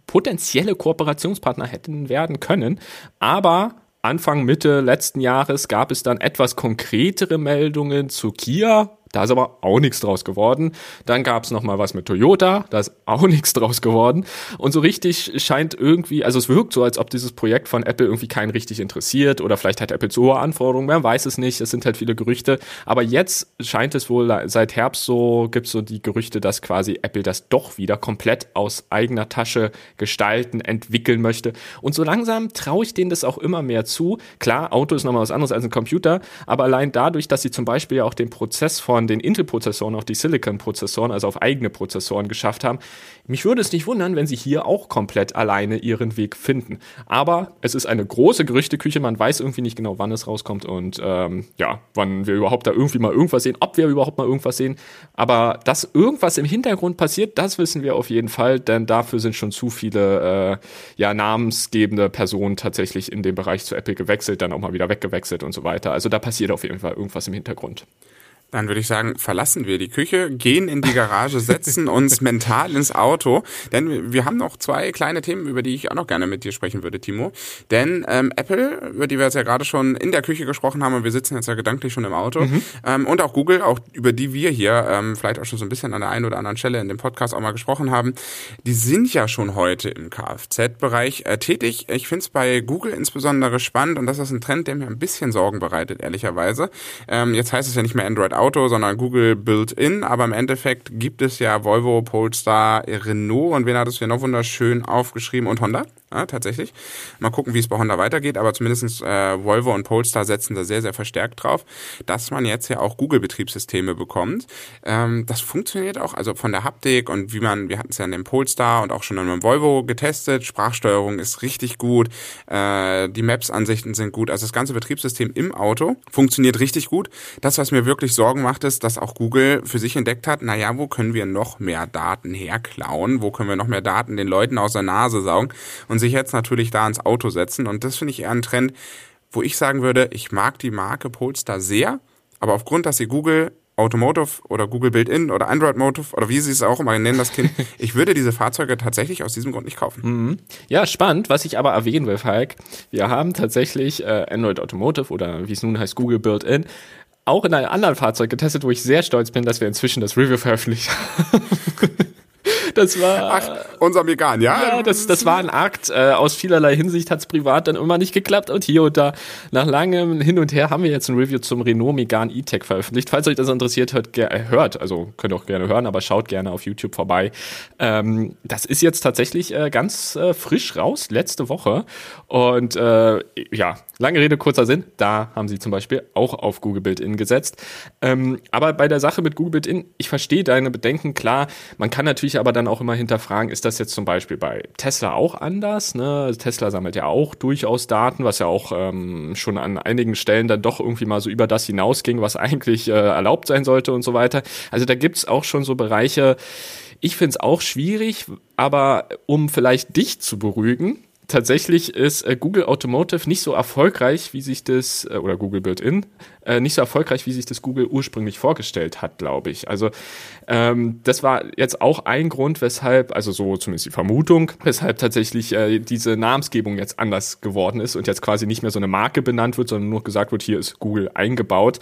potenzielle Kooperationspartner hätten werden können. Aber Anfang, Mitte letzten Jahres gab es dann etwas konkretere Meldungen zu Kia da ist aber auch nichts draus geworden. Dann gab es nochmal was mit Toyota, da ist auch nichts draus geworden. Und so richtig scheint irgendwie, also es wirkt so, als ob dieses Projekt von Apple irgendwie keinen richtig interessiert oder vielleicht hat Apple zu hohe Anforderungen, man weiß es nicht, es sind halt viele Gerüchte. Aber jetzt scheint es wohl seit Herbst so, gibt es so die Gerüchte, dass quasi Apple das doch wieder komplett aus eigener Tasche gestalten, entwickeln möchte. Und so langsam traue ich denen das auch immer mehr zu. Klar, Auto ist nochmal was anderes als ein Computer, aber allein dadurch, dass sie zum Beispiel ja auch den Prozess von von den Intel-Prozessoren auf die Silicon-Prozessoren, also auf eigene Prozessoren geschafft haben. Mich würde es nicht wundern, wenn sie hier auch komplett alleine ihren Weg finden. Aber es ist eine große Gerüchteküche, man weiß irgendwie nicht genau, wann es rauskommt und ähm, ja, wann wir überhaupt da irgendwie mal irgendwas sehen, ob wir überhaupt mal irgendwas sehen. Aber dass irgendwas im Hintergrund passiert, das wissen wir auf jeden Fall, denn dafür sind schon zu viele äh, ja, namensgebende Personen tatsächlich in dem Bereich zu Apple gewechselt, dann auch mal wieder weggewechselt und so weiter. Also da passiert auf jeden Fall irgendwas im Hintergrund. Dann würde ich sagen, verlassen wir die Küche, gehen in die Garage, setzen uns mental ins Auto, denn wir haben noch zwei kleine Themen, über die ich auch noch gerne mit dir sprechen würde, Timo. Denn ähm, Apple, über die wir jetzt ja gerade schon in der Küche gesprochen haben und wir sitzen jetzt ja gedanklich schon im Auto, mhm. ähm, und auch Google, auch über die wir hier ähm, vielleicht auch schon so ein bisschen an der einen oder anderen Stelle in dem Podcast auch mal gesprochen haben, die sind ja schon heute im Kfz-Bereich äh, tätig. Ich finde es bei Google insbesondere spannend und das ist ein Trend, der mir ein bisschen Sorgen bereitet, ehrlicherweise. Ähm, jetzt heißt es ja nicht mehr Android Auto, sondern Google Built-In. Aber im Endeffekt gibt es ja Volvo, Polestar, Renault und wen hat es hier noch wunderschön aufgeschrieben und Honda. Ja, tatsächlich. Mal gucken, wie es bei Honda weitergeht, aber zumindestens äh, Volvo und Polestar setzen da sehr, sehr verstärkt drauf, dass man jetzt ja auch Google-Betriebssysteme bekommt. Ähm, das funktioniert auch, also von der Haptik und wie man, wir hatten es ja in dem Polestar und auch schon in einem Volvo getestet, Sprachsteuerung ist richtig gut, äh, die Maps-Ansichten sind gut, also das ganze Betriebssystem im Auto funktioniert richtig gut. Das, was mir wirklich Sorgen macht, ist, dass auch Google für sich entdeckt hat, naja, wo können wir noch mehr Daten herklauen, wo können wir noch mehr Daten den Leuten aus der Nase saugen und sich jetzt natürlich da ins Auto setzen. Und das finde ich eher ein Trend, wo ich sagen würde, ich mag die Marke Polestar sehr, aber aufgrund, dass sie Google Automotive oder Google Built-In oder Android Motive oder wie sie es auch immer nennen, das Kind. Ich würde diese Fahrzeuge tatsächlich aus diesem Grund nicht kaufen. Mhm. Ja, spannend. Was ich aber erwähnen will, Falk, wir haben tatsächlich äh, Android Automotive oder wie es nun heißt, Google Built-In auch in einem anderen Fahrzeug getestet, wo ich sehr stolz bin, dass wir inzwischen das Review veröffentlicht haben. Das war. Ach, unser Megan, ja? Ja, das, das war ein Akt. Äh, aus vielerlei Hinsicht hat es privat dann immer nicht geklappt. Und hier und da, nach langem Hin und Her, haben wir jetzt ein Review zum Renault Megan E-Tech veröffentlicht. Falls euch das interessiert, hört, äh, hört, also könnt ihr auch gerne hören, aber schaut gerne auf YouTube vorbei. Ähm, das ist jetzt tatsächlich äh, ganz äh, frisch raus, letzte Woche. Und äh, ja, lange Rede, kurzer Sinn. Da haben sie zum Beispiel auch auf Google Build-In gesetzt. Ähm, aber bei der Sache mit Google Build-In, ich verstehe deine Bedenken, klar. Man kann natürlich aber dann auch immer hinterfragen, ist das jetzt zum Beispiel bei Tesla auch anders? Ne? Tesla sammelt ja auch durchaus Daten, was ja auch ähm, schon an einigen Stellen dann doch irgendwie mal so über das hinausging, was eigentlich äh, erlaubt sein sollte und so weiter. Also da gibt's auch schon so Bereiche, ich finde es auch schwierig, aber um vielleicht dich zu beruhigen, tatsächlich ist äh, Google Automotive nicht so erfolgreich, wie sich das, äh, oder Google Built-In, äh, nicht so erfolgreich, wie sich das Google ursprünglich vorgestellt hat, glaube ich. Also ähm, das war jetzt auch ein Grund, weshalb, also so zumindest die Vermutung, weshalb tatsächlich äh, diese Namensgebung jetzt anders geworden ist und jetzt quasi nicht mehr so eine Marke benannt wird, sondern nur gesagt wird, hier ist Google eingebaut.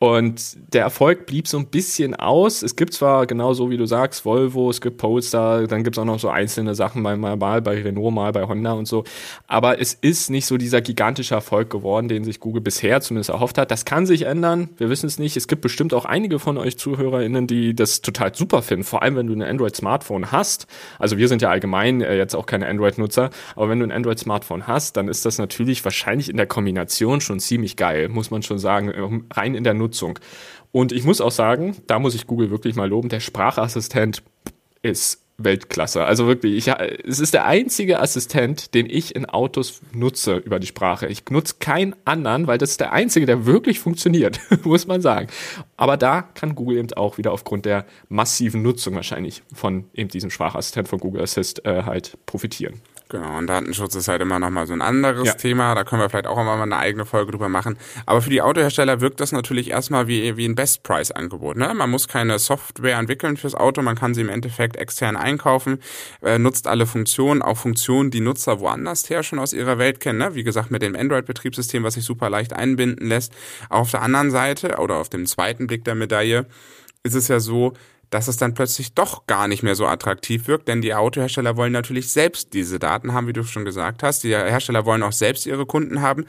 Und der Erfolg blieb so ein bisschen aus. Es gibt zwar genauso wie du sagst, Volvo, es gibt Polestar, dann gibt es auch noch so einzelne Sachen, mal, mal bei Renault, mal bei Honda und so. Aber es ist nicht so dieser gigantische Erfolg geworden, den sich Google bisher zumindest erhofft hat. Das kann sich ändern. Wir wissen es nicht. Es gibt bestimmt auch einige von euch ZuhörerInnen, die das total super finden. Vor allem, wenn du ein Android-Smartphone hast. Also wir sind ja allgemein äh, jetzt auch keine Android-Nutzer. Aber wenn du ein Android-Smartphone hast, dann ist das natürlich wahrscheinlich in der Kombination schon ziemlich geil, muss man schon sagen. Ähm, rein in der Nutzung. Und ich muss auch sagen, da muss ich Google wirklich mal loben. Der Sprachassistent ist Weltklasse. Also wirklich, ich, es ist der einzige Assistent, den ich in Autos nutze über die Sprache. Ich nutze keinen anderen, weil das ist der einzige, der wirklich funktioniert, muss man sagen. Aber da kann Google eben auch wieder aufgrund der massiven Nutzung wahrscheinlich von eben diesem Sprachassistent von Google Assist äh, halt profitieren. Genau, und Datenschutz ist halt immer nochmal so ein anderes ja. Thema. Da können wir vielleicht auch mal eine eigene Folge drüber machen. Aber für die Autohersteller wirkt das natürlich erstmal wie, wie ein Best-Price-Angebot. Ne? Man muss keine Software entwickeln fürs Auto, man kann sie im Endeffekt extern einkaufen, äh, nutzt alle Funktionen, auch Funktionen, die Nutzer woanders her schon aus ihrer Welt kennen. Ne? Wie gesagt, mit dem Android-Betriebssystem, was sich super leicht einbinden lässt. Auch auf der anderen Seite oder auf dem zweiten Blick der Medaille ist es ja so, dass es dann plötzlich doch gar nicht mehr so attraktiv wirkt, denn die Autohersteller wollen natürlich selbst diese Daten haben, wie du schon gesagt hast. Die Hersteller wollen auch selbst ihre Kunden haben.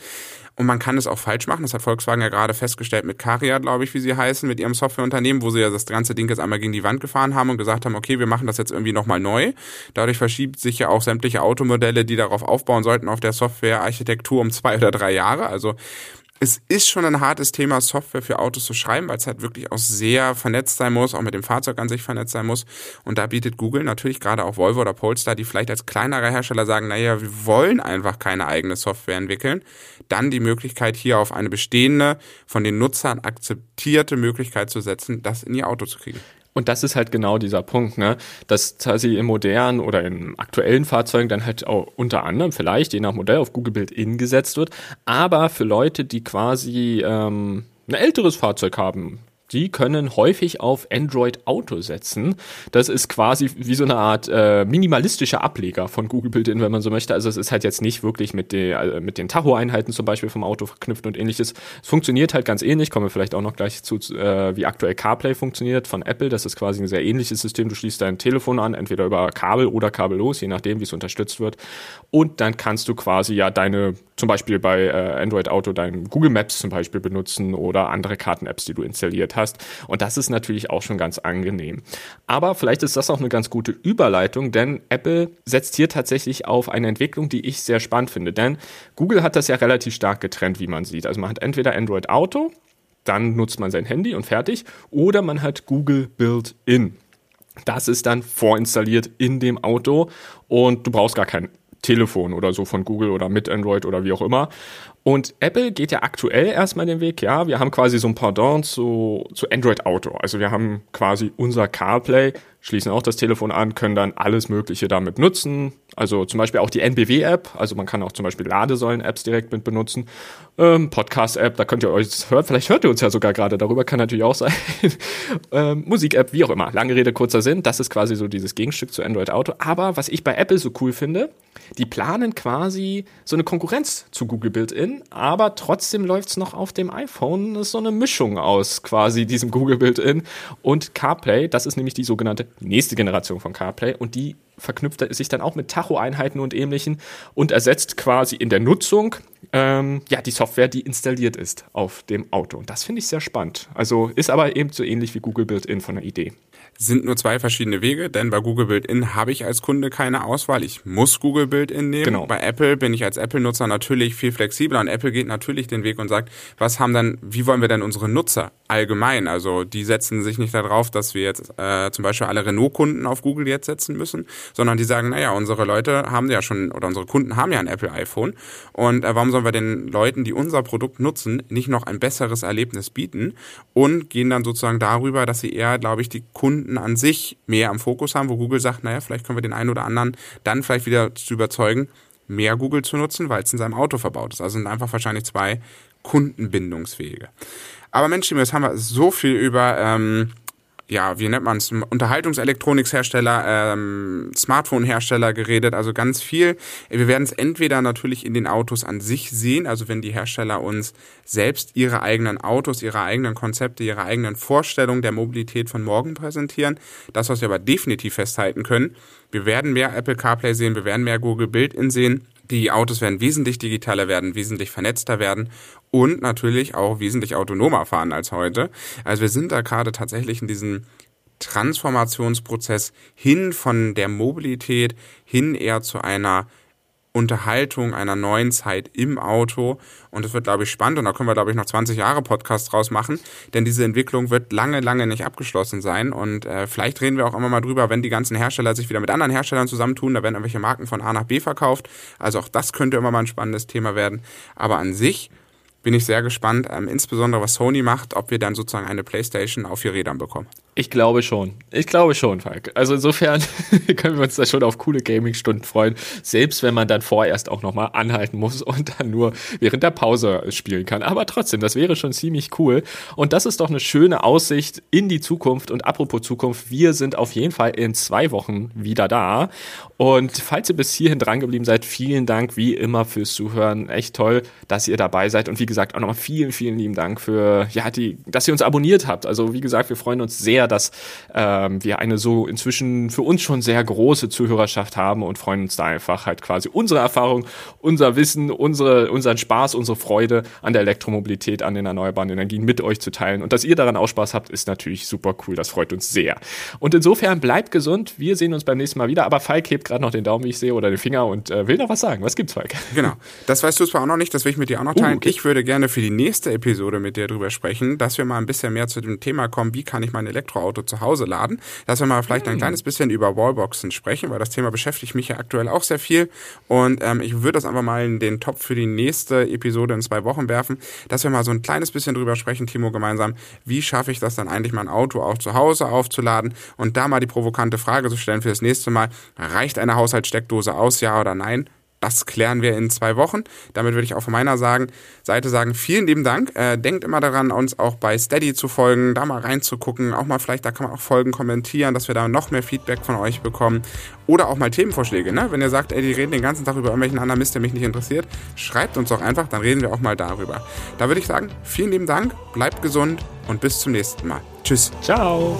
Und man kann es auch falsch machen. Das hat Volkswagen ja gerade festgestellt mit Caria, glaube ich, wie sie heißen, mit ihrem Softwareunternehmen, wo sie ja das ganze Ding jetzt einmal gegen die Wand gefahren haben und gesagt haben, okay, wir machen das jetzt irgendwie nochmal neu. Dadurch verschiebt sich ja auch sämtliche Automodelle, die darauf aufbauen sollten, auf der Softwarearchitektur um zwei oder drei Jahre. Also es ist schon ein hartes Thema, Software für Autos zu schreiben, weil es halt wirklich auch sehr vernetzt sein muss, auch mit dem Fahrzeug an sich vernetzt sein muss. Und da bietet Google natürlich gerade auch Volvo oder Polestar, die vielleicht als kleinerer Hersteller sagen, naja, wir wollen einfach keine eigene Software entwickeln, dann die Möglichkeit hier auf eine bestehende, von den Nutzern akzeptierte Möglichkeit zu setzen, das in ihr Auto zu kriegen. Und das ist halt genau dieser Punkt, ne? dass quasi in modernen oder in aktuellen Fahrzeugen dann halt auch unter anderem vielleicht je nach Modell auf Google Build-In gesetzt wird, aber für Leute, die quasi ähm, ein älteres Fahrzeug haben, die können häufig auf Android Auto setzen. Das ist quasi wie so eine Art äh, minimalistischer Ableger von Google Built-In, wenn man so möchte. Also es ist halt jetzt nicht wirklich mit, de, äh, mit den Tacho-Einheiten zum Beispiel vom Auto verknüpft und ähnliches. Es funktioniert halt ganz ähnlich, kommen wir vielleicht auch noch gleich zu, äh, wie aktuell CarPlay funktioniert von Apple. Das ist quasi ein sehr ähnliches System. Du schließt dein Telefon an, entweder über Kabel oder kabellos, je nachdem, wie es unterstützt wird. Und dann kannst du quasi ja deine, zum Beispiel bei äh, Android Auto, dein Google Maps zum Beispiel benutzen oder andere Karten-Apps, die du installiert hast. Und das ist natürlich auch schon ganz angenehm. Aber vielleicht ist das auch eine ganz gute Überleitung, denn Apple setzt hier tatsächlich auf eine Entwicklung, die ich sehr spannend finde. Denn Google hat das ja relativ stark getrennt, wie man sieht. Also man hat entweder Android Auto, dann nutzt man sein Handy und fertig, oder man hat Google Built-In. Das ist dann vorinstalliert in dem Auto und du brauchst gar kein Telefon oder so von Google oder mit Android oder wie auch immer. Und Apple geht ja aktuell erstmal den Weg, ja, wir haben quasi so ein Pardon zu, zu Android Auto. Also wir haben quasi unser CarPlay, schließen auch das Telefon an, können dann alles Mögliche damit nutzen. Also zum Beispiel auch die NBW-App, also man kann auch zum Beispiel Ladesäulen-Apps direkt mit benutzen. Ähm, Podcast-App, da könnt ihr euch hören, vielleicht hört ihr uns ja sogar gerade darüber, kann natürlich auch sein. ähm, Musik-App, wie auch immer. Lange Rede, kurzer Sinn, das ist quasi so dieses Gegenstück zu Android Auto. Aber was ich bei Apple so cool finde, die planen quasi so eine Konkurrenz zu Google Built-In, aber trotzdem läuft's noch auf dem iPhone. Das ist so eine Mischung aus quasi diesem Google Built-In und CarPlay. Das ist nämlich die sogenannte nächste Generation von CarPlay und die verknüpft sich dann auch mit Tacho-Einheiten und ähnlichen und ersetzt quasi in der Nutzung ähm, ja die Software, die installiert ist auf dem Auto. Und das finde ich sehr spannend. Also ist aber eben so ähnlich wie Google Built-In von der Idee sind nur zwei verschiedene Wege, denn bei Google Built-In habe ich als Kunde keine Auswahl. Ich muss Google Built-In nehmen. Genau. Bei Apple bin ich als Apple-Nutzer natürlich viel flexibler und Apple geht natürlich den Weg und sagt, was haben dann, wie wollen wir denn unsere Nutzer allgemein? Also die setzen sich nicht darauf, dass wir jetzt äh, zum Beispiel alle Renault-Kunden auf Google jetzt setzen müssen, sondern die sagen, naja, unsere Leute haben ja schon oder unsere Kunden haben ja ein Apple iPhone und äh, warum sollen wir den Leuten, die unser Produkt nutzen, nicht noch ein besseres Erlebnis bieten und gehen dann sozusagen darüber, dass sie eher, glaube ich, die Kunden an sich mehr am Fokus haben, wo Google sagt, naja, vielleicht können wir den einen oder anderen dann vielleicht wieder zu überzeugen, mehr Google zu nutzen, weil es in seinem Auto verbaut ist. Also sind einfach wahrscheinlich zwei Kundenbindungswege. Aber Mensch, jetzt haben wir so viel über ähm, ja, wie nennt man es, Unterhaltungselektronikhersteller, ähm, Smartphone-Hersteller geredet, also ganz viel. Wir werden es entweder natürlich in den Autos an sich sehen, also wenn die Hersteller uns selbst ihre eigenen Autos, ihre eigenen Konzepte, ihre eigenen Vorstellungen der Mobilität von morgen präsentieren. Das, was wir aber definitiv festhalten können, wir werden mehr Apple CarPlay sehen, wir werden mehr Google Build-In sehen. Die Autos werden wesentlich digitaler werden, wesentlich vernetzter werden und natürlich auch wesentlich autonomer fahren als heute. Also wir sind da gerade tatsächlich in diesem Transformationsprozess hin von der Mobilität hin eher zu einer Unterhaltung einer neuen Zeit im Auto. Und das wird, glaube ich, spannend. Und da können wir, glaube ich, noch 20 Jahre Podcast draus machen. Denn diese Entwicklung wird lange, lange nicht abgeschlossen sein. Und äh, vielleicht reden wir auch immer mal drüber, wenn die ganzen Hersteller sich wieder mit anderen Herstellern zusammentun. Da werden irgendwelche Marken von A nach B verkauft. Also auch das könnte immer mal ein spannendes Thema werden. Aber an sich bin ich sehr gespannt, ähm, insbesondere was Sony macht, ob wir dann sozusagen eine PlayStation auf vier Rädern bekommen. Ich glaube schon. Ich glaube schon, Falk. Also insofern können wir uns da schon auf coole Gaming-Stunden freuen. Selbst wenn man dann vorerst auch nochmal anhalten muss und dann nur während der Pause spielen kann. Aber trotzdem, das wäre schon ziemlich cool. Und das ist doch eine schöne Aussicht in die Zukunft. Und apropos Zukunft, wir sind auf jeden Fall in zwei Wochen wieder da. Und falls ihr bis hierhin dran geblieben seid, vielen Dank wie immer fürs Zuhören. Echt toll, dass ihr dabei seid. Und wie gesagt, auch nochmal vielen, vielen lieben Dank für, ja, die, dass ihr uns abonniert habt. Also wie gesagt, wir freuen uns sehr, dass ähm, wir eine so inzwischen für uns schon sehr große Zuhörerschaft haben und freuen uns da einfach halt quasi unsere Erfahrung, unser Wissen, unsere, unseren Spaß, unsere Freude an der Elektromobilität, an den erneuerbaren Energien mit euch zu teilen. Und dass ihr daran auch Spaß habt, ist natürlich super cool. Das freut uns sehr. Und insofern bleibt gesund. Wir sehen uns beim nächsten Mal wieder. Aber Falk hebt gerade noch den Daumen, wie ich sehe, oder den Finger und äh, will noch was sagen. Was gibt's, Falk? Genau. Das weißt du zwar auch noch nicht, das will ich mit dir auch noch teilen. Uh, okay. Ich würde gerne für die nächste Episode mit dir drüber sprechen, dass wir mal ein bisschen mehr zu dem Thema kommen, wie kann ich mein Elektroauto zu Hause laden. Dass wir mal vielleicht ein hm. kleines bisschen über Wallboxen sprechen, weil das Thema beschäftigt mich ja aktuell auch sehr viel. Und ähm, ich würde das einfach mal in den Topf für die nächste Episode in zwei Wochen werfen, dass wir mal so ein kleines bisschen drüber sprechen, Timo, gemeinsam, wie schaffe ich das dann eigentlich, mein Auto auch zu Hause aufzuladen und da mal die provokante Frage zu stellen für das nächste Mal, reicht eine Haushaltssteckdose aus, ja oder nein? Das klären wir in zwei Wochen. Damit würde ich auch von meiner Seite sagen, vielen lieben Dank. Äh, denkt immer daran, uns auch bei Steady zu folgen, da mal reinzugucken. Auch mal vielleicht, da kann man auch Folgen kommentieren, dass wir da noch mehr Feedback von euch bekommen. Oder auch mal Themenvorschläge. Ne? Wenn ihr sagt, ey, die reden den ganzen Tag über irgendwelchen anderen Mist, der mich nicht interessiert, schreibt uns doch einfach, dann reden wir auch mal darüber. Da würde ich sagen, vielen lieben Dank, bleibt gesund und bis zum nächsten Mal. Tschüss. Ciao.